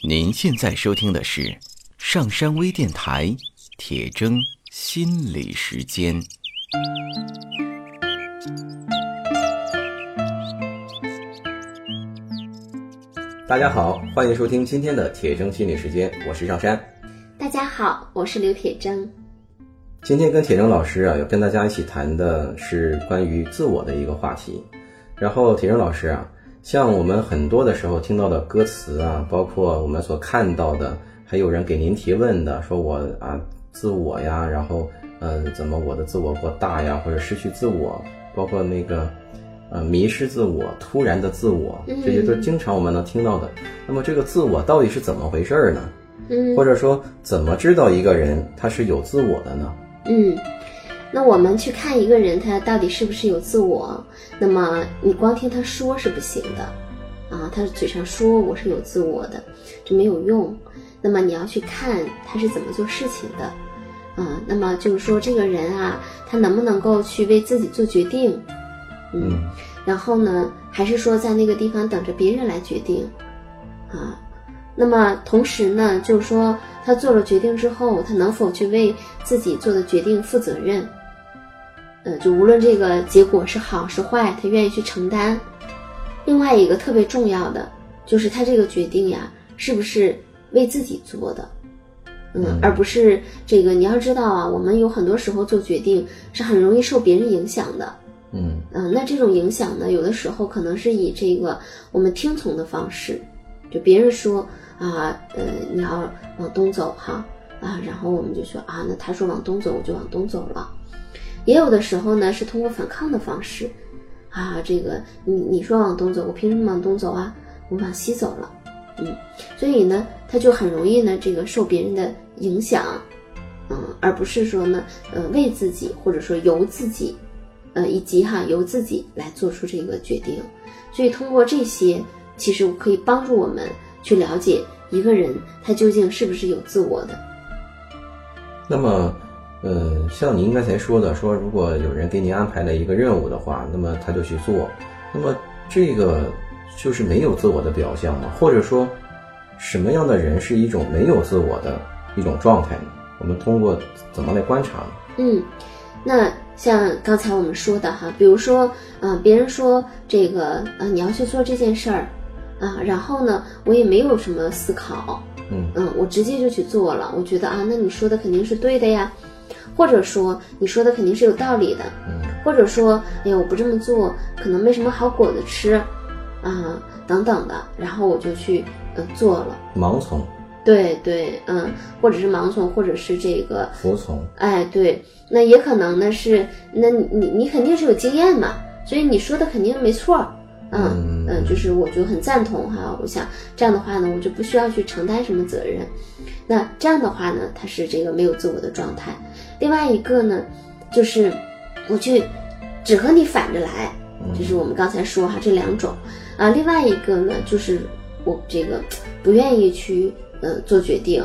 您现在收听的是上山微电台铁铮心理时间。大家好，欢迎收听今天的铁铮心理时间，我是上山。大家好，我是刘铁铮。今天跟铁铮老师啊，要跟大家一起谈的是关于自我的一个话题。然后铁铮老师啊，像我们很多的时候听到的歌词啊，包括我们所看到的，还有人给您提问的，说我啊自我呀，然后嗯、怎么我的自我过大呀，或者失去自我，包括那个呃迷失自我、突然的自我，这些都是经常我们能听到的。那么这个自我到底是怎么回事儿呢？嗯或者说怎么知道一个人他是有自我的呢？嗯，那我们去看一个人他到底是不是有自我，那么你光听他说是不行的，啊，他嘴上说我是有自我的，这没有用。那么你要去看他是怎么做事情的，啊，那么就是说这个人啊，他能不能够去为自己做决定，嗯然后呢，还是说在那个地方等着别人来决定，啊？那么同时呢，就是说他做了决定之后，他能否去为自己做的决定负责任？呃，就无论这个结果是好是坏，他愿意去承担。另外一个特别重要的就是他这个决定呀，是不是为自己做的？嗯，而不是这个。你要知道啊，我们有很多时候做决定是很容易受别人影响的。嗯嗯，那这种影响呢，有的时候可能是以这个我们听从的方式，就别人说啊，呃，你要往东走哈啊，然后我们就说啊，那他说往东走，我就往东走了。也有的时候呢，是通过反抗的方式，啊，这个你你说往东走，我凭什么往东走啊？我往西走了，嗯，所以呢，他就很容易呢，这个受别人的影响，嗯，而不是说呢，呃，为自己或者说由自己。呃，以及哈由自己来做出这个决定，所以通过这些，其实可以帮助我们去了解一个人他究竟是不是有自我的。那么，呃，像您刚才说的，说如果有人给您安排了一个任务的话，那么他就去做，那么这个就是没有自我的表象吗？或者说，什么样的人是一种没有自我的一种状态呢？我们通过怎么来观察呢？嗯，那像刚才我们说的哈，比如说，啊、别人说这个，呃，你要去做这件事儿，啊，然后呢，我也没有什么思考，嗯嗯，我直接就去做了，我觉得啊，那你说的肯定是对的呀，或者说你说的肯定是有道理的，嗯。或者说，哎呀，我不这么做可能没什么好果子吃，啊，等等的，然后我就去呃做了，盲从、对对，嗯，或者是盲从，或者是这个服从，哎，对，那也可能呢是，那你你你肯定是有经验嘛，所以你说的肯定没错儿，嗯嗯就是我就很赞同哈，我想这样的话呢，我就不需要去承担什么责任，那这样的话呢，他是这个没有自我的状态。另外一个呢，就是我去只和你反着来，就是我们刚才说哈这两种啊，另外一个呢，就是我这个不愿意去呃做决定，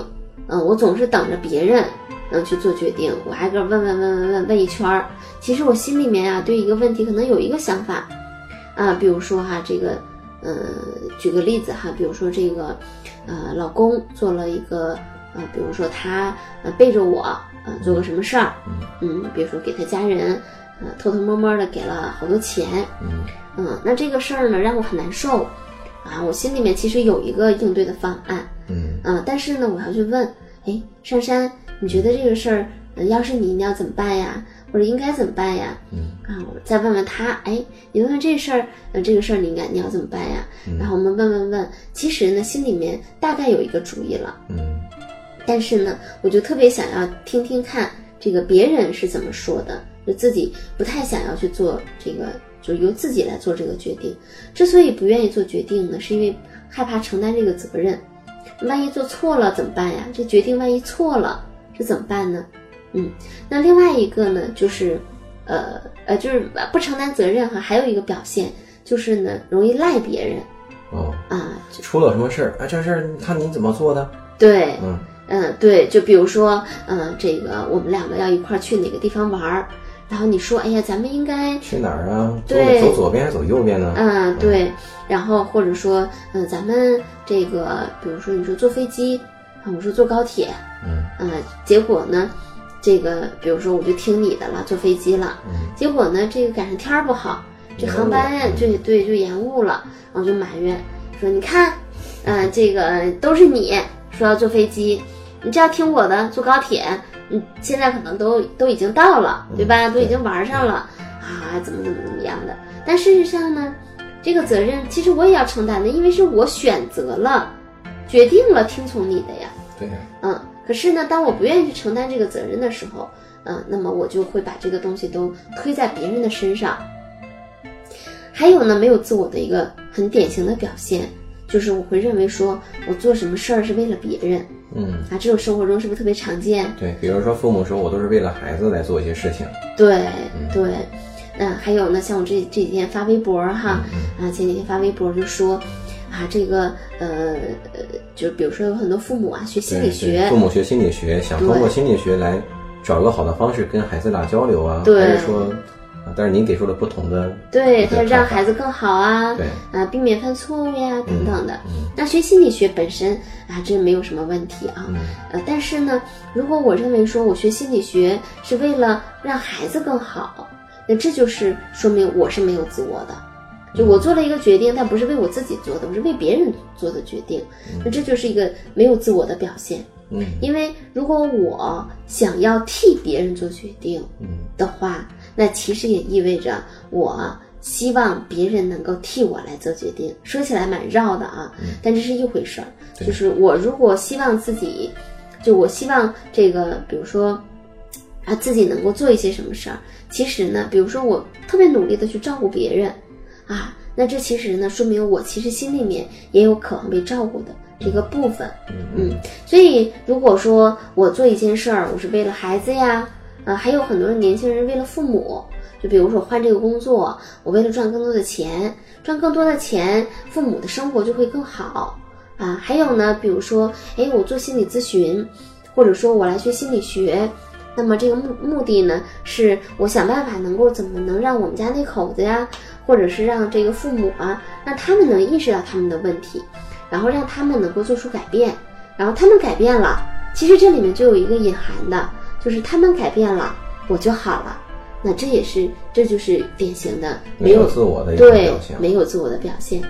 嗯、我总是等着别人能去做决定，我挨个问问问问问问一圈儿。其实我心里面啊，对一个问题可能有一个想法啊，比如说哈，这个，呃，举个例子哈，比如说这个，呃，老公做了一个，呃，比如说他呃背着我，呃，做个什么事儿，嗯，比如说给他家人，呃，偷偷摸摸的给了好多钱，嗯嗯，那这个事儿呢让我很难受，啊，我心里面其实有一个应对的方案，嗯嗯，但是呢，我要去问，哎，珊珊，你觉得这个事儿，呃要是你，你要怎么办呀？或者应该怎么办呀？嗯啊，我再问问他，哎，你问问这事儿，呃，这个事儿你应该你要怎么办呀？然后我们问问问，其实呢，心里面大概有一个主意了，嗯但是呢，我就特别想要听听看这个别人是怎么说的，就自己不太想要去做这个，就由自己来做这个决定。之所以不愿意做决定呢，是因为害怕承担这个责任，万一做错了怎么办呀？这决定万一错了，这怎么办呢？嗯，那另外一个呢，就是，呃呃，就是不承担责任哈，还有一个表现就是呢，容易赖别人哦，啊，出了什么事儿？啊，这事儿看你怎么做的？对，嗯嗯，对，就比如说，嗯，这个我们两个要一块儿去哪个地方玩儿，然后你说，哎呀，咱们应该去哪儿啊？走对走左边还是走右边呢？嗯，对，然后或者说，嗯、咱们这个，比如说你说坐飞机，啊，我说坐高铁，嗯嗯、结果呢，这个比如说我就听你的了，坐飞机了，嗯结果呢，这个赶上天儿不好，这航班就，对对，就延误了，然后就埋怨说，你看，嗯、这个都是你说要坐飞机，你这要听我的，坐高铁，你现在可能都都已经到了，对吧？嗯都已经玩上了啊，怎么怎么怎么样的。但事实上呢，这个责任其实我也要承担的，因为是我选择了，决定了听从你的呀。对呀，嗯，可是呢，当我不愿意去承担这个责任的时候，嗯，那么我就会把这个东西都推在别人的身上。还有呢，没有自我的一个很典型的表现，就是我会认为说我做什么事儿是为了别人。嗯，啊，这种生活中是不是特别常见？对，比如说父母说我都是为了孩子来做一些事情，对对，嗯，还有呢，像我这这几天发微博哈，嗯。啊，前几天发微博就说，啊，这个呃呃，就比如说有很多父母啊学心理学，父母学心理学，想通过心理学来找个好的方式跟孩子俩交流啊，对还是说，啊但是您给出了不同的对他让孩子更好啊，对啊，避免犯错误呀等等的。嗯那学心理学本身啊，这没有什么问题啊，嗯呃，但是呢，如果我认为说我学心理学是为了让孩子更好，那这就是说明我是没有自我的。就我做了一个决定，但不是为我自己做的，我是为别人做的决定，那这就是一个没有自我的表现。嗯因为如果我想要替别人做决定嗯的话，那其实也意味着我希望别人能够替我来做决定。说起来蛮绕的啊，但这是一回事儿。就是我如果希望自己，就我希望这个，比如说啊，自己能够做一些什么事儿，其实呢，比如说我特别努力的去照顾别人啊，那这其实呢，说明我其实心里面也有渴望被照顾的这个部分。嗯嗯，所以如果说我做一件事儿，我是为了孩子呀，啊，还有很多年轻人为了父母，就比如说我换这个工作，我为了赚更多的钱，赚更多的钱，父母的生活就会更好啊。还有呢，比如说，哎，我做心理咨询，或者说我来学心理学。那么这个目目的呢，是我想办法能够怎么能让我们家那口子呀，或者是让这个父母啊，让他们能意识到他们的问题，然后让他们能够做出改变，然后他们改变了，其实这里面就有一个隐含的，就是他们改变了，我就好了。那这也是，这就是典型的没有自我的一个对表现，没有自我的表现。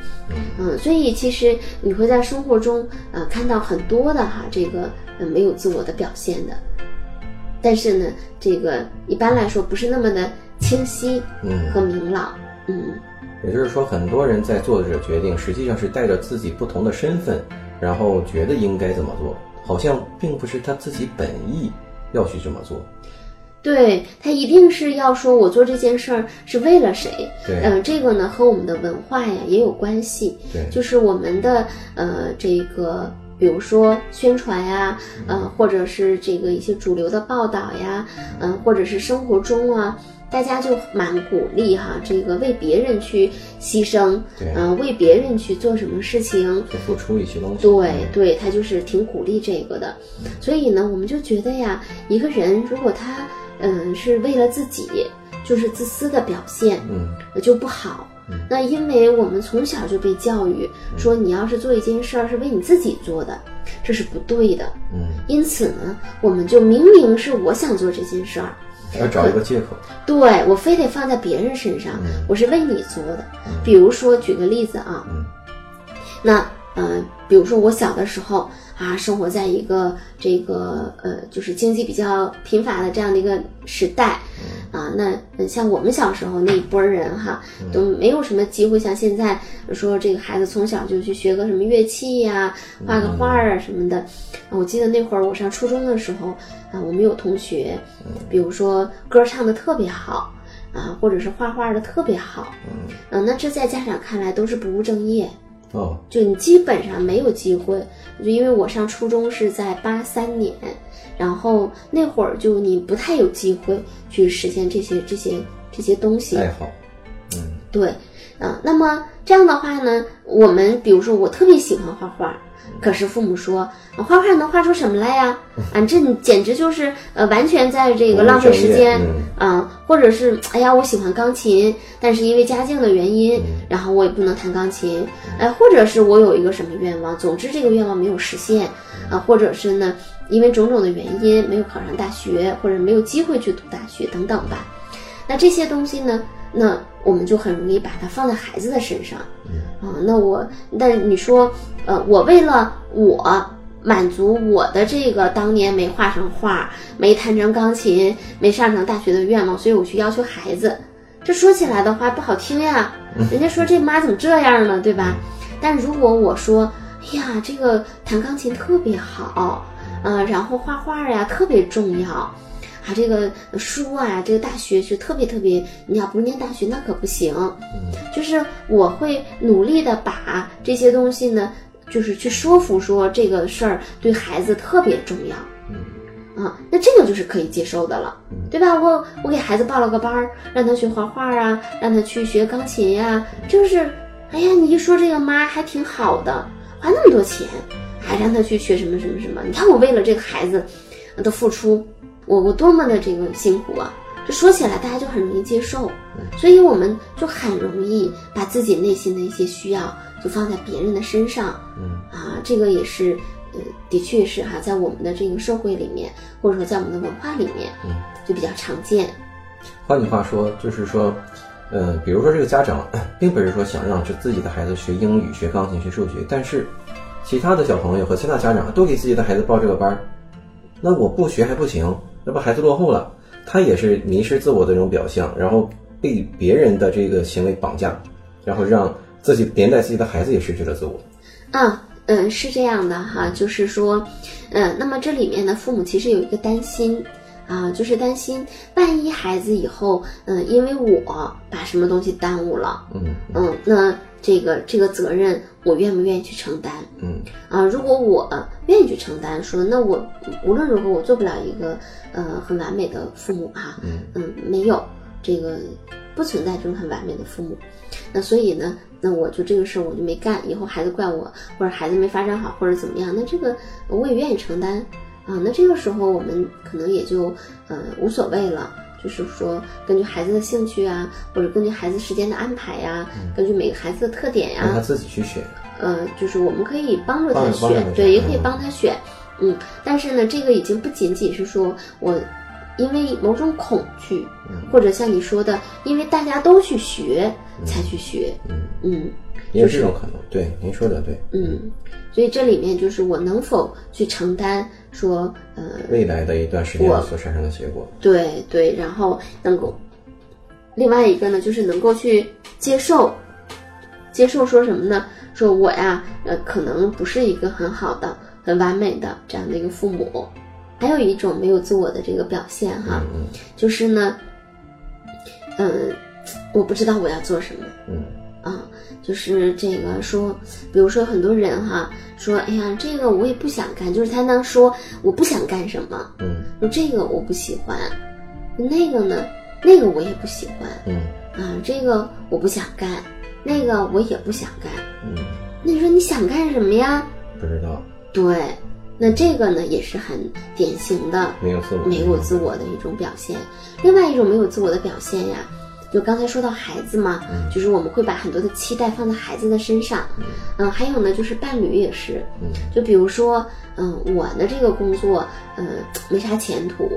嗯，所以其实你会在生活中呃看到很多的哈这个呃没有自我的表现的，但是呢，这个一般来说不是那么的清晰嗯和明朗。嗯，也就是说，很多人在做这个决定，实际上是带着自己不同的身份，然后觉得应该怎么做，好像并不是他自己本意要去这么做。对他一定是要说我做这件事儿是为了谁。对嗯、这个呢和我们的文化呀也有关系。对就是我们的呃这个。比如说宣传呀，呃，或者是这个一些主流的报道呀，嗯、或者是生活中啊，大家就蛮鼓励哈，这个为别人去牺牲，对。嗯、为别人去做什么事情，去付出一些东西。对嗯。对，他就是挺鼓励这个的，所以呢，我们就觉得呀，一个人如果他嗯是为了自己，就是自私的表现，嗯。那就不好。那因为我们从小就被教育说，你要是做一件事儿是为你自己做的，这是不对的。嗯，因此呢，我们就明明是我想做这件事儿，要找一个借口。对我非得放在别人身上，我是为你做的。比如说，举个例子啊，嗯那呃，比如说我小的时候啊，生活在一个这个呃，就是经济比较贫乏的这样的一个时代。啊，那呃像我们小时候那一波人哈，都没有什么机会像现在说这个孩子从小就去学个什么乐器呀、画个画儿啊什么的。我记得那会儿我上初中的时候啊，我们有同学，比如说歌唱的特别好啊，或者是画画的特别好，嗯、那这在家长看来都是不务正业。哦，就你基本上没有机会，就因为我上初中是在八三年，然后那会儿就你不太有机会去实现这些这些这些东西。爱好。嗯对，啊、那么这样的话呢，我们比如说我特别喜欢画画，可是父母说啊，画画能画出什么来呀？啊，这你简直就是呃，完全在这个浪费时间啊！或者是，哎呀，我喜欢钢琴，但是因为家境的原因，然后我也不能弹钢琴。哎，或者是我有一个什么愿望，总之这个愿望没有实现啊，或者是呢，因为种种的原因没有考上大学，或者没有机会去读大学等等吧。那这些东西呢，那我们就很容易把它放在孩子的身上。啊，那我，但是你说，呃，我为了我满足我的这个当年没画上画、没弹成钢琴、没上成大学的愿望，所以我去要求孩子，这说起来的话不好听呀。人家说这妈怎么这样呢，对吧？但如果我说，哎呀，这个弹钢琴特别好，嗯，然后画画呀特别重要。啊，这个书啊，这个大学是特别特别，你要不念大学那可不行。嗯，就是我会努力的把这些东西呢，就是去说服说这个事儿对孩子特别重要。嗯，啊，那这个就是可以接受的了，对吧？我我给孩子报了个班儿，让他学画画啊，让他去学钢琴呀，就是，哎呀，你一说这个妈还挺好的，花那么多钱，还让他去学什么什么什么？你看我为了这个孩子的付出。我我多么的这个辛苦啊！这说起来大家就很容易接受，所以我们就很容易把自己内心的一些需要就放在别人的身上。嗯啊，这个也是，呃，的确是哈，在我们的这个社会里面，或者说在我们的文化里面，嗯，就比较常见。换句话说，就是说，呃，比如说这个家长并不是说想让这自己的孩子学英语、学钢琴、学数学，但是其他的小朋友和其他家长都给自己的孩子报这个班儿，那我不学还不行。那不孩子落后了，他也是迷失自我的这种表象，然后被别人的这个行为绑架，然后让自己连带自己的孩子也失去了自我。啊，嗯，是这样的哈，就是说，嗯，那么这里面呢，父母其实有一个担心啊，就是担心万一孩子以后，嗯，因为我把什么东西耽误了，嗯嗯，那。这个这个责任，我愿不愿意去承担？嗯啊，如果我愿意去承担，说那我无论如何我做不了一个呃很完美的父母哈，嗯嗯，没有这个不存在这种很完美的父母，那所以呢，那我就这个事儿我就没干，以后孩子怪我，或者孩子没发展好，或者怎么样，那这个我也愿意承担啊，那这个时候我们可能也就呃无所谓了。就是说，根据孩子的兴趣啊，或者根据孩子时间的安排呀，根据每个孩子的特点呀，让他自己去选。呃，就是我们可以帮助他选，对，也可以帮他选。嗯，但是呢，这个已经不仅仅是说我因为某种恐惧，或者像你说的，因为大家都去学才去学。嗯嗯。也有这种可能，对您说的对。嗯，所以这里面就是我能否去承担，说呃未来的一段时间所产生的结果。对对，然后能够，另外一个呢，就是能够去接受，接受说什么呢？说我呀，呃，可能不是一个很好的、很完美的这样的一个父母。还有一种没有自我的这个表现哈，嗯就是呢，嗯，我不知道我要做什么。嗯。啊，就是这个说，比如说很多人哈说，哎呀，这个我也不想干，就是他能说我不想干什么，嗯，说这个我不喜欢，那个呢，那个我也不喜欢，嗯，啊，这个我不想干，那个我也不想干，嗯，那你说你想干什么呀？不知道。对，那这个呢也是很典型的没有自我、没有自我的一种表现。另外一种没有自我的表现呀。就刚才说到孩子嘛，就是我们会把很多的期待放在孩子的身上，嗯，还有呢，就是伴侣也是，就比如说，嗯，我的这个工作，嗯，没啥前途，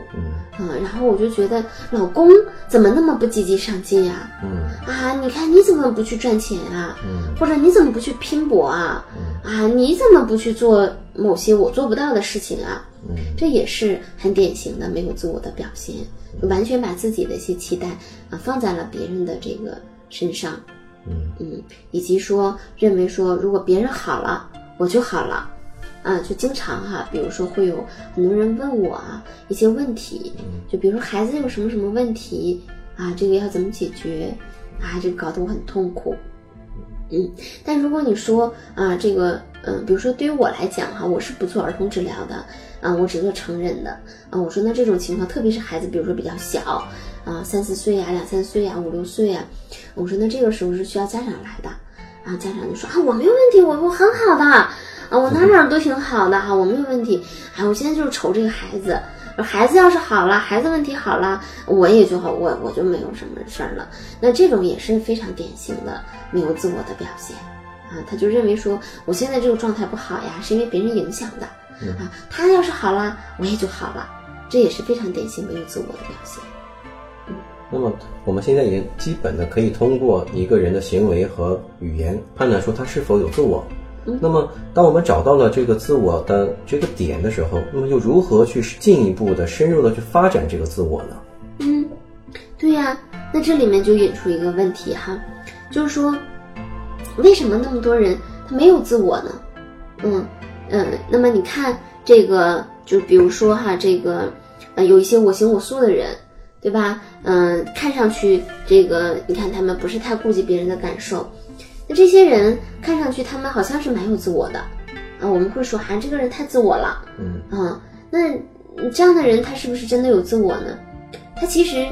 嗯，然后我就觉得老公怎么那么不积极上进呀，嗯，啊，你看你怎么不去赚钱啊，嗯，或者你怎么不去拼搏啊，啊，你怎么不去做某些我做不到的事情啊，嗯，这也是很典型的没有自我的表现。完全把自己的一些期待啊放在了别人的这个身上，嗯。嗯，以及说认为说如果别人好了我就好了，啊，就经常哈，比如说会有很多人问我啊一些问题，就比如说孩子有什么什么问题啊，这个要怎么解决啊，这个搞得我很痛苦，嗯，但如果你说啊这个嗯，比如说对于我来讲哈，我是不做儿童治疗的。啊，我只做成人的啊。我说那这种情况，特别是孩子，比如说比较小啊，三四岁呀，两三岁呀，五六岁呀，我说那这个时候是需要家长来的啊。家长就说啊，我没有问题，我我很好的啊，我哪哪都挺好的哈，我没有问题。哎，我现在就是愁这个孩子，孩子要是好了，孩子问题好了，我也就好，我我就没有什么事儿了。那这种也是非常典型的没有自我的表现啊，他就认为说我现在这个状态不好呀，是因为别人影响的啊，他要是好了，我也就好了，这也是非常典型没有自我的表现。那么我们现在也基本的可以通过一个人的行为和语言判断出他是否有自我。那么当我们找到了这个自我的这个点的时候，那么又如何去进一步的深入的去发展这个自我呢？嗯，对呀，那这里面就引出一个问题哈，就是说为什么那么多人他没有自我呢？嗯嗯，那么你看这个，就比如说哈，这个呃有一些我行我素的人。对吧？嗯，看上去这个，你看他们不是太顾及别人的感受，那这些人看上去他们好像是蛮有自我的啊。我们会说，哈，这个人太自我了，嗯啊，那这样的人他是不是真的有自我呢？他其实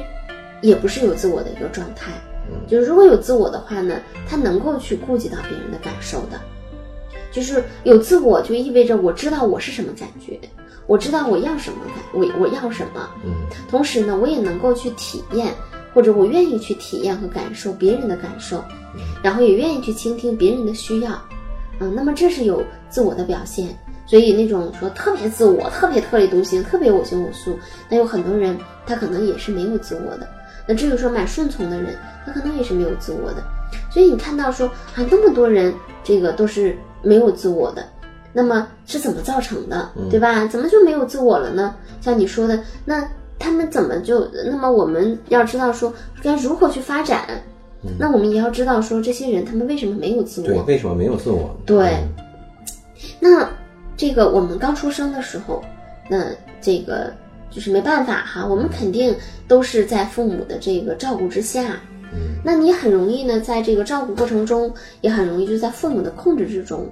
也不是有自我的一个状态。就是如果有自我的话呢，他能够去顾及到别人的感受的。就是有自我，就意味着我知道我是什么感觉。我知道我要什么感，我我要什么，嗯，同时呢，我也能够去体验，或者我愿意去体验和感受别人的感受，然后也愿意去倾听别人的需要，嗯，那么这是有自我的表现。所以那种说特别自我、特别特立独行、特别我行我素，那有很多人他可能也是没有自我的。那至于说蛮顺从的人，他可能也是没有自我的。所以你看到说啊，那么多人这个都是没有自我的。那么是怎么造成的，对吧？怎么就没有自我了呢？像你说的，那他们怎么就？那么我们要知道说该如何去发展，那我们也要知道说这些人他们为什么没有自我？对，为什么没有自我？对。那这个我们刚出生的时候，那这个就是没办法哈，我们肯定都是在父母的这个照顾之下。嗯。那你很容易呢，在这个照顾过程中，也很容易就在父母的控制之中。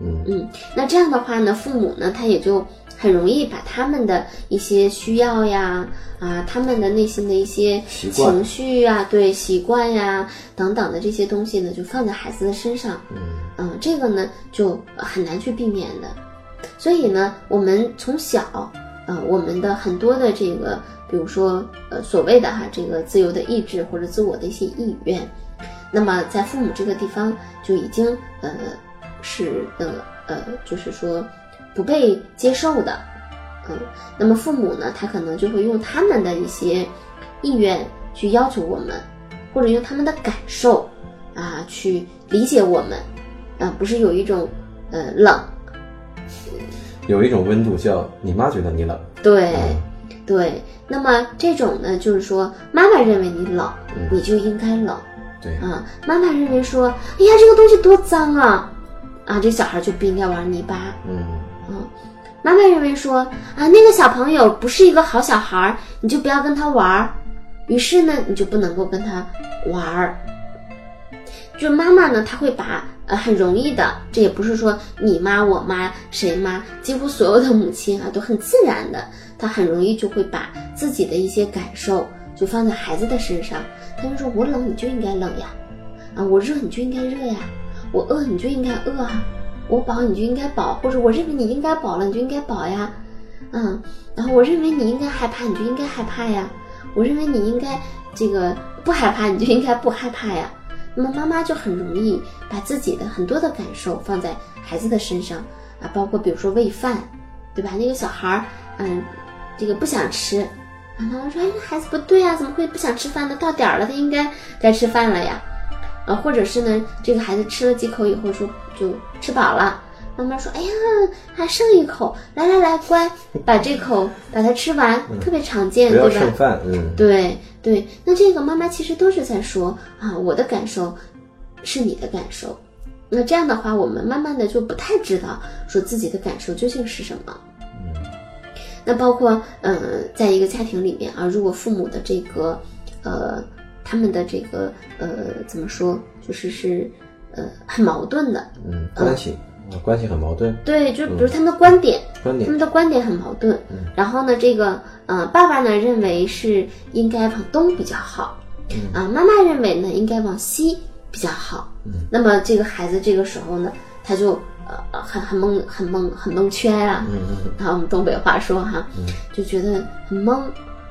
嗯嗯，那这样的话呢，父母呢，他也就很容易把他们的一些需要呀，啊，他们的内心的一些情绪啊，对习惯呀等等的这些东西呢，就放在孩子的身上。嗯嗯，这个呢就很难去避免的。所以呢，我们从小，呃，我们的很多的这个，比如说，呃，所谓的哈这个自由的意志或者自我的一些意愿，那么在父母这个地方就已经呃。是的，呃，就是说不被接受的，嗯，那么父母呢，他可能就会用他们的一些意愿去要求我们，或者用他们的感受啊去理解我们，啊，不是有一种呃冷，有一种温度叫你妈觉得你冷，对，对，那么这种呢，就是说妈妈认为你冷，你就应该冷，对，啊，妈妈认为说，哎呀，这个东西多脏啊。啊，这小孩就不应该玩泥巴。嗯嗯，妈妈认为说啊，那个小朋友不是一个好小孩，你就不要跟他玩儿。于是呢，你就不能够跟他玩儿。就是妈妈呢，她会把呃很容易的，这也不是说你妈我妈谁妈，几乎所有的母亲啊都很自然的，她很容易就会把自己的一些感受就放在孩子的身上。他就说我冷你就应该冷呀，啊我热你就应该热呀。我饿你就应该饿啊，我饱你就应该饱，或者我认为你应该饱了你就应该饱呀，嗯，然后我认为你应该害怕你就应该害怕呀，我认为你应该这个不害怕你就应该不害怕呀。那么妈妈就很容易把自己的很多的感受放在孩子的身上啊，包括比如说喂饭，对吧？那个小孩儿，嗯，这个不想吃，啊，妈妈说，哎，孩子不对啊，怎么会不想吃饭呢？到点儿了，他应该该吃饭了呀。啊，或者是呢，这个孩子吃了几口以后说就吃饱了，妈妈说，哎呀，还剩一口，来来来，乖，把这口把它吃完，特别常见，对吧？嗯，对对，那这个妈妈其实都是在说啊，我的感受是你的感受，那这样的话，我们慢慢的就不太知道说自己的感受究竟是什么。嗯，那包括嗯，在一个家庭里面啊，如果父母的这个呃。他们的这个呃，怎么说，就是是呃很矛盾的，嗯，关系关系很矛盾。对，就比如他们的观点，观点，他们的观点很矛盾。嗯，然后呢，这个呃，爸爸呢认为是应该往东比较好，啊，妈妈认为呢应该往西比较好。嗯，那么这个孩子这个时候呢，他就呃呃很很蒙很蒙很蒙圈啊，嗯嗯拿我们东北话说哈，嗯就觉得很懵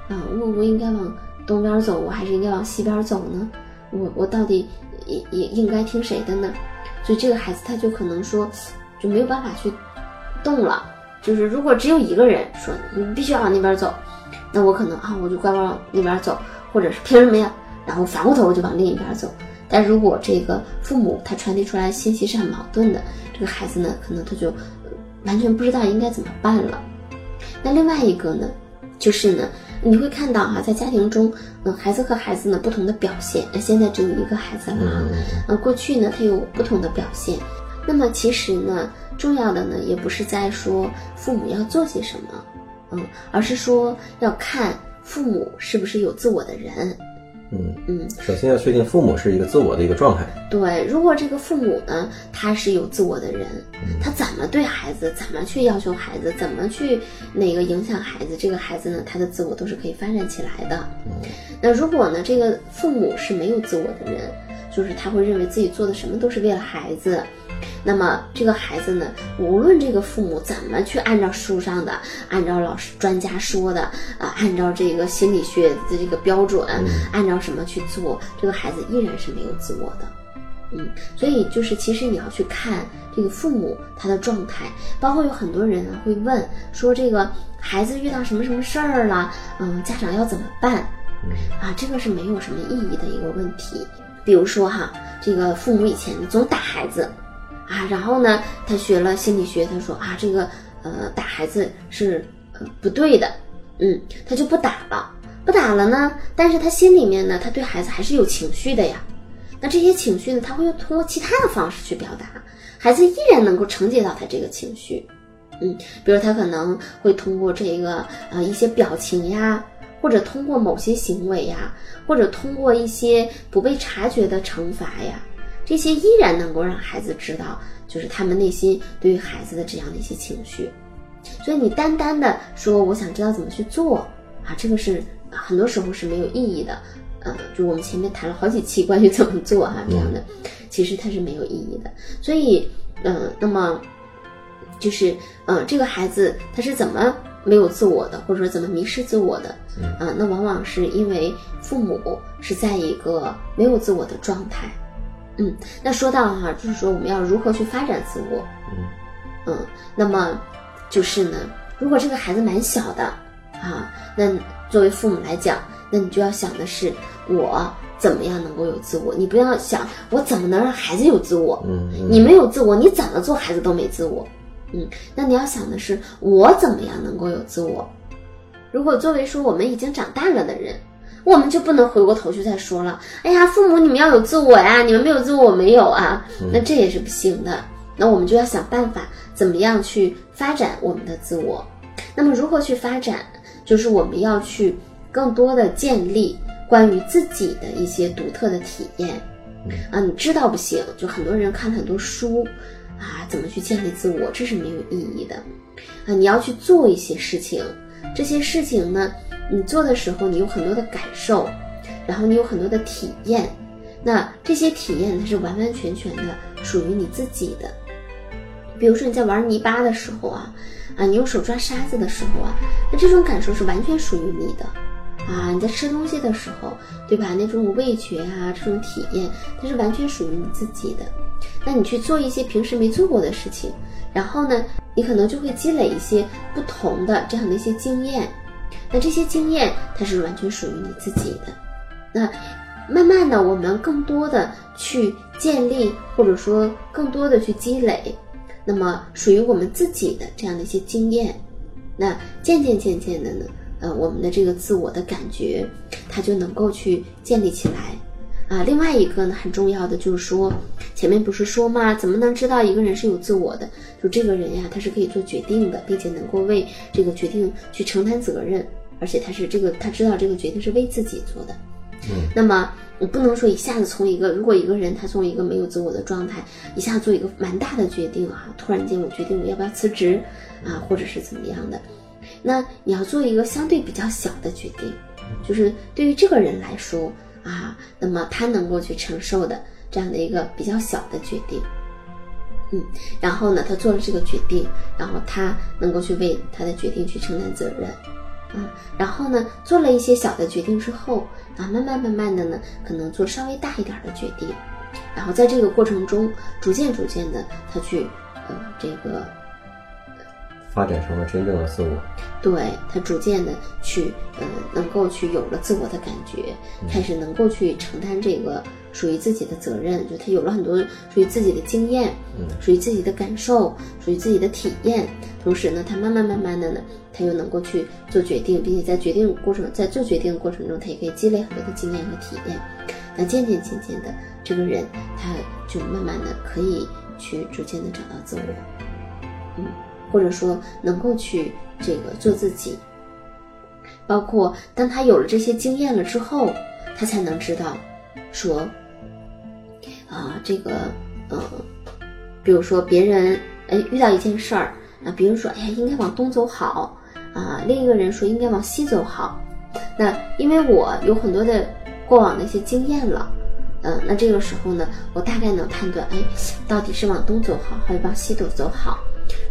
啊，我我应该往东边走，我还是应该往西边走呢？我我到底应应应该听谁的呢？所以这个孩子他就可能说就没有办法去动了。就是如果只有一个人说你必须要往那边走，那我可能啊我就乖乖往那边走，或者是凭什么呀？然后反过头我就往另一边走。但如果这个父母他传递出来信息是很矛盾的，这个孩子呢可能他就完全不知道应该怎么办了。那另外一个呢，就是呢，你会看到哈、在家庭中，嗯，孩子和孩子呢不同的表现。那现在只有一个孩子了哈、嗯过去呢，他有不同的表现。那么其实呢，重要的呢，也不是在说父母要做些什么，嗯，而是说要看父母是不是有自我的人，嗯，嗯，首先要确定父母是一个自我的一个状态。对。如果这个父母呢，他是有自我的人，他怎么对孩子，怎么去要求孩子，怎么去那个影响孩子，这个孩子呢，他的自我都是可以发展起来的。那如果呢，这个父母是没有自我的人，就是他会认为自己做的什么都是为了孩子。那么这个孩子呢，无论这个父母怎么去按照书上的、按照老师专家说的啊、按照这个心理学的这个标准，按照什么去做，这个孩子依然是没有自我的。嗯，所以就是其实你要去看这个父母他的状态，包括有很多人啊会问说这个孩子遇到什么什么事儿了，嗯，家长要怎么办？啊，这个是没有什么意义的一个问题。比如说哈，这个父母以前总打孩子，啊，然后呢，他学了心理学，他说啊，这个呃打孩子是呃不对的，嗯，他就不打了，不打了呢，但是他心里面呢，他对孩子还是有情绪的呀。那这些情绪呢，他会通过其他的方式去表达，孩子依然能够承接到他这个情绪，嗯，比如他可能会通过这个呃一些表情呀，或者通过某些行为呀，或者通过一些不被察觉的惩罚呀，这些依然能够让孩子知道，就是他们内心对于孩子的这样的一些情绪。所以你单单的说我想知道怎么去做啊，这个是很多时候是没有意义的。呃，就我们前面谈了好几期关于怎么做啊这样的，其实它是没有意义的。所以，呃，那么就是呃，这个孩子他是怎么没有自我的，或者说怎么迷失自我的？啊、那往往是因为父母是在一个没有自我的状态。嗯，那说到哈、就是说我们要如何去发展自我？嗯嗯，那么就是呢，如果这个孩子蛮小的啊，那作为父母来讲，那你就要想的是我怎么样能够有自我，你不要想我怎么能让孩子有自我，嗯嗯你没有自我，你怎么做孩子都没自我，嗯，那你要想的是我怎么样能够有自我。如果作为说我们已经长大了的人，我们就不能回过头去再说了，哎呀，父母你们要有自我呀，你们没有自我，我没有啊，那这也是不行的。那我们就要想办法，怎么样去发展我们的自我。那么如何去发展？就是我们要去更多的建立关于自己的一些独特的体验。啊，你知道不行，就很多人看很多书，啊，怎么去建立自我，这是没有意义的。啊，你要去做一些事情，这些事情呢，你做的时候，你有很多的感受，然后你有很多的体验，那这些体验它是完完全全的属于你自己的。比如说你在玩泥巴的时候啊，啊，你用手抓沙子的时候啊，那这种感受是完全属于你的。啊，你在吃东西的时候，对吧？那种味觉啊，这种体验，它是完全属于你自己的。那你去做一些平时没做过的事情，然后呢，你可能就会积累一些不同的这样的一些经验。那这些经验，它是完全属于你自己的。那慢慢的，我们更多的去建立，或者说更多的去积累，那么属于我们自己的这样的一些经验。那渐渐渐渐的呢，呃，我们的这个自我的感觉，它就能够去建立起来。啊，另外一个呢，很重要的就是说，前面不是说嘛，怎么能知道一个人是有自我的？就这个人呀，他是可以做决定的，并且能够为这个决定去承担责任，而且他是这个他知道这个决定是为自己做的。嗯，那么你不能说一下子从一个，如果一个人他从一个没有自我的状态，一下做一个蛮大的决定啊，突然间我决定我要不要辞职啊，或者是怎么样的，那你要做一个相对比较小的决定，就是对于这个人来说啊，那么他能够去承受的这样的一个比较小的决定。嗯，然后呢，他做了这个决定，然后他能够去为他的决定去承担责任，啊，然后呢，做了一些小的决定之后，啊，慢慢慢慢的呢，可能做稍微大一点的决定，然后在这个过程中，逐渐逐渐的，他去，呃，这个发展成了真正的自我。对他逐渐的去，呃，能够去有了自我的感觉，开始能够去承担这个属于自己的责任，就他有了很多属于自己的经验，嗯属于自己的感受，属于自己的体验。同时呢，他慢慢慢慢的呢，他又能够去做决定，并且在决定过程，在做决定的过程中，他也可以积累很多的经验和体验。那渐渐渐渐的，这个人他就慢慢的可以去逐渐的找到自我，嗯，或者说能够去这个做自己。包括当他有了这些经验了之后，他才能知道，说，啊，这个，呃，比如说别人，哎，遇到一件事儿，啊，别人说，哎呀，应该往东走好，啊，另一个人说应该往西走好，那因为我有很多的过往的一些经验了，嗯、那这个时候呢，我大概能判断，哎，到底是往东走好，还是往西走走好？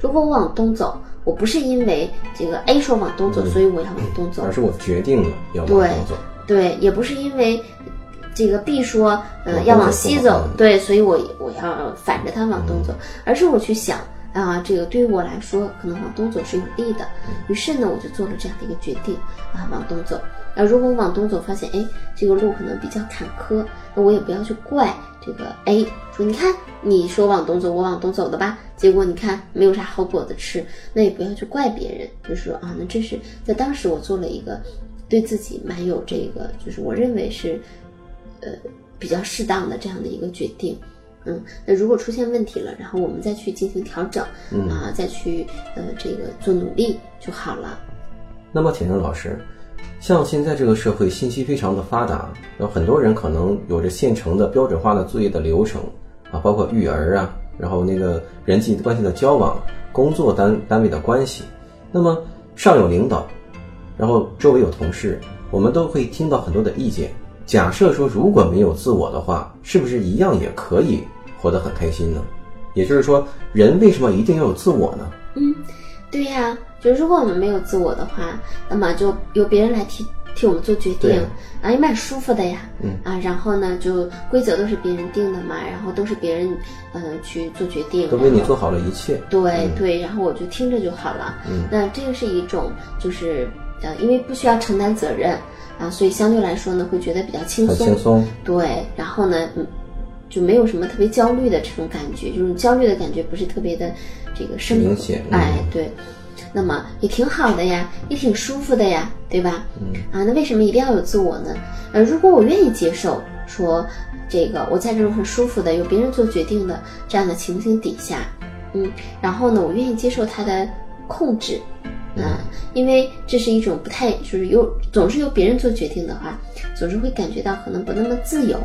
如果我往东走，我不是因为这个 A 说往东走，嗯所以我要往东走，而是我决定了要往东走。对，也不是因为这个 B 说，呃，要往西走对，所以我我要反着它往东走，而是我去想啊，这个对于我来说，可能往东走是有利的，于是呢，我就做了这样的一个决定啊，往东走。那如果我往东走，发现哎，这个路可能比较坎坷，那我也不要去怪这个 A，说你看你说往东走，我往东走的吧，结果你看没有啥好果子吃，那也不要去怪别人，就是说啊，那这是在当时我做了一个对自己蛮有这个，就是我认为是呃比较适当的这样的一个决定。嗯，那如果出现问题了，然后我们再去进行调整，嗯啊，再去呃这个做努力就好了。那么铁正老师，像现在这个社会信息非常的发达，有很多人可能有着现成的标准化的作业的流程啊，包括育儿啊，然后那个人际关系的交往、工作单单位的关系。那么上有领导，然后周围有同事，我们都会听到很多的意见。假设说如果没有自我的话，是不是一样也可以活得很开心呢？也就是说，人为什么一定要有自我呢？嗯，对呀、就如果我们没有自我的话，那么就由别人来替替我们做决定，啊，也蛮舒服的呀。嗯啊，然后呢，就规则都是别人定的嘛，然后都是别人呃去做决定，都为你做好了一切。对、嗯对，然后我就听着就好了。嗯那这个是一种就是呃，因为不需要承担责任啊，所以相对来说呢，会觉得比较轻松。很轻松。对，然后呢，嗯，就没有什么特别焦虑的这种感觉，就是焦虑的感觉不是特别的这个深明显嗯哎，对，那么也挺好的呀，也挺舒服的呀，对吧？嗯啊，那为什么一定要有自我呢？呃，如果我愿意接受说这个我在这种很舒服的由别人做决定的这样的情形底下，嗯，然后呢，我愿意接受他的控制。啊，因为这是一种不太就是由总是由别人做决定的话，总是会感觉到可能不那么自由。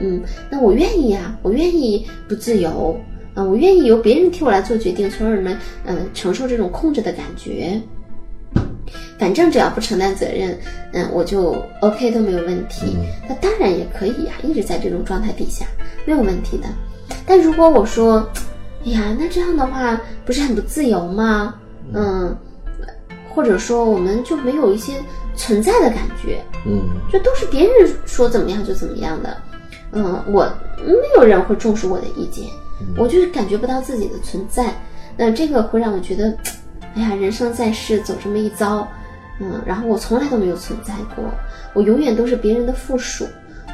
嗯，那我愿意呀、我愿意不自由啊，我愿意由别人替我来做决定，从而呢，呃，承受这种控制的感觉。反正只要不承担责任，嗯，我就 OK 都没有问题。那当然也可以呀、一直在这种状态底下没有问题的。但如果我说，哎呀，那这样的话不是很不自由吗？嗯，或者说我们就没有一些存在的感觉，嗯这都是别人说怎么样就怎么样的。嗯，我没有人会重视我的意见，我就是感觉不到自己的存在。那这个会让我觉得，哎呀，人生在世走这么一遭，嗯，然后我从来都没有存在过，我永远都是别人的附属，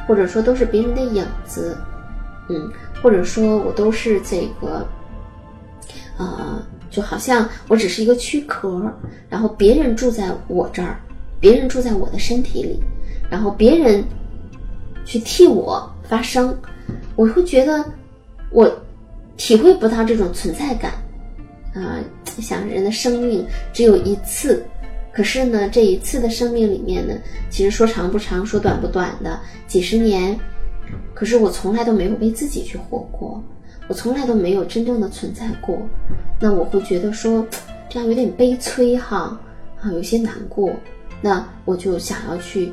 或者说都是别人的影子，嗯，或者说我都是这个，呃，就好像我只是一个躯壳，然后别人住在我这儿，别人住在我的身体里，然后别人去替我发生，我会觉得我体会不到这种存在感。啊、想人的生命只有一次，可是呢，这一次的生命里面呢，其实说长不长，说短不短的几十年，可是我从来都没有为自己去活过，我从来都没有真正的存在过。那我会觉得说，这样有点悲催哈，啊，有些难过。那我就想要去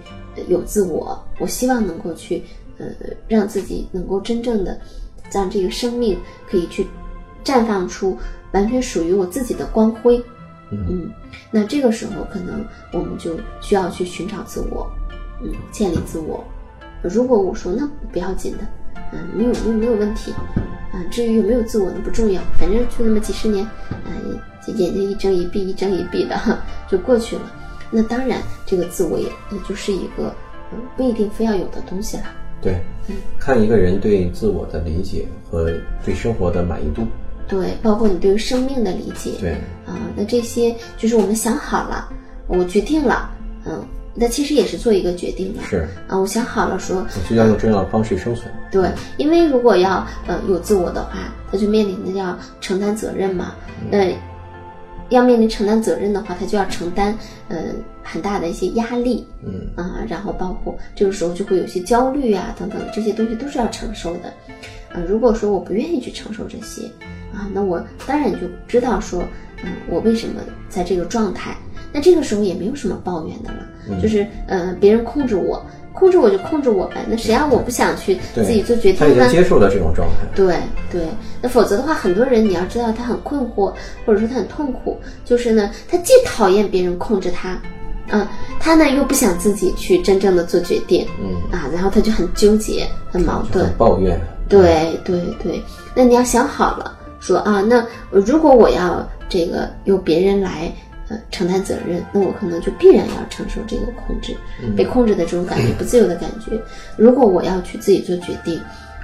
有自我，我希望能够去呃让自己能够真正的让这个生命可以去绽放出完全属于我自己的光辉。嗯，那这个时候可能我们就需要去寻找自我，嗯，建立自我。如果我说那不要紧的，嗯，没有没有没有问题，啊，至于有没有自我那不重要，反正就那么几十年，嗯，眼睛一睁一闭一睁一闭的就过去了。那当然，这个自我也也就是一个嗯不一定非要有的东西了。对，看一个人对自我的理解和对生活的满意度。对，包括你对于生命的理解。对，啊，那这些就是我们想好了，我决定了，嗯，那其实也是做一个决定了。是啊，我想好了说，我就要用这样的方式生存。对，因为如果要呃有自我的话，他就面临的要承担责任嘛。那要面临承担责任的话，他就要承担呃很大的一些压力。嗯啊，然后包括这个时候就会有些焦虑啊等等这些东西都是要承受的。呃，如果说我不愿意去承受这些。啊，那我当然就知道说，嗯，我为什么在这个状态？那这个时候也没有什么抱怨的了，就是呃，别人控制我，控制我就控制我呗。那谁让我不想去自己做决定呢？他已经接受了这种状态。对对，那否则的话，很多人你要知道，他很困惑，或者说他很痛苦，就是呢，他既讨厌别人控制他，嗯，他呢又不想自己去真正的做决定，嗯啊，然后他就很纠结，很矛盾，抱怨。对对对，那你要想好了。说啊，那如果我要这个由别人来呃承担责任，那我可能就必然要承受这个控制、被控制的这种感觉、不自由的感觉。如果我要去自己做决定，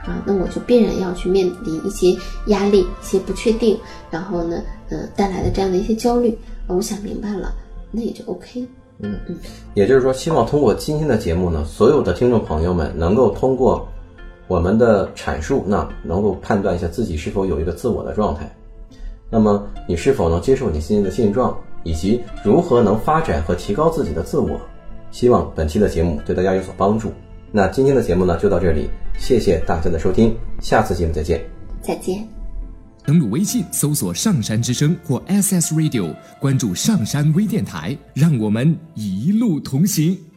啊，那我就必然要去面临一些压力、一些不确定，然后呢，呃，带来的这样的一些焦虑。我想明白了，那也就 OK。嗯嗯，也就是说，希望通过今天的节目呢，所有的听众朋友们能够通过。我们的阐述，那能够判断一下自己是否有一个自我的状态。那么，你是否能接受你现在的现状，以及如何能发展和提高自己的自我？希望本期的节目对大家有所帮助。那今天的节目呢，就到这里，谢谢大家的收听，下次节目再见。再见。登录微信搜索“上山之声”或 SS Radio，关注上山微电台，让我们一路同行。